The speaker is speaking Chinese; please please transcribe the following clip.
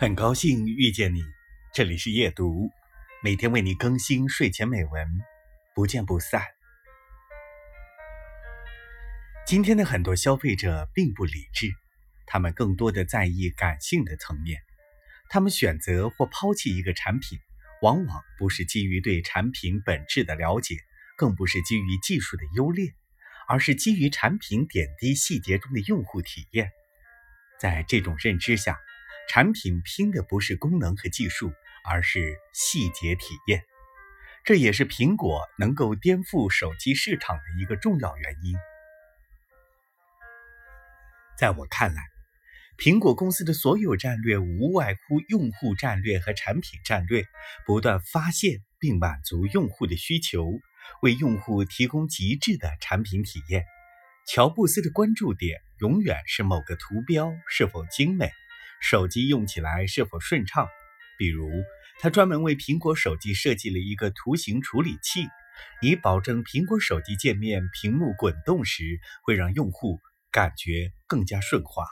很高兴遇见你，这里是夜读，每天为你更新睡前美文，不见不散。今天的很多消费者并不理智，他们更多的在意感性的层面，他们选择或抛弃一个产品，往往不是基于对产品本质的了解，更不是基于技术的优劣，而是基于产品点滴细节中的用户体验。在这种认知下，产品拼的不是功能和技术，而是细节体验。这也是苹果能够颠覆手机市场的一个重要原因。在我看来，苹果公司的所有战略无外乎用户战略和产品战略，不断发现并满足用户的需求，为用户提供极致的产品体验。乔布斯的关注点永远是某个图标是否精美。手机用起来是否顺畅？比如，他专门为苹果手机设计了一个图形处理器，以保证苹果手机界面屏幕滚动时会让用户感觉更加顺滑。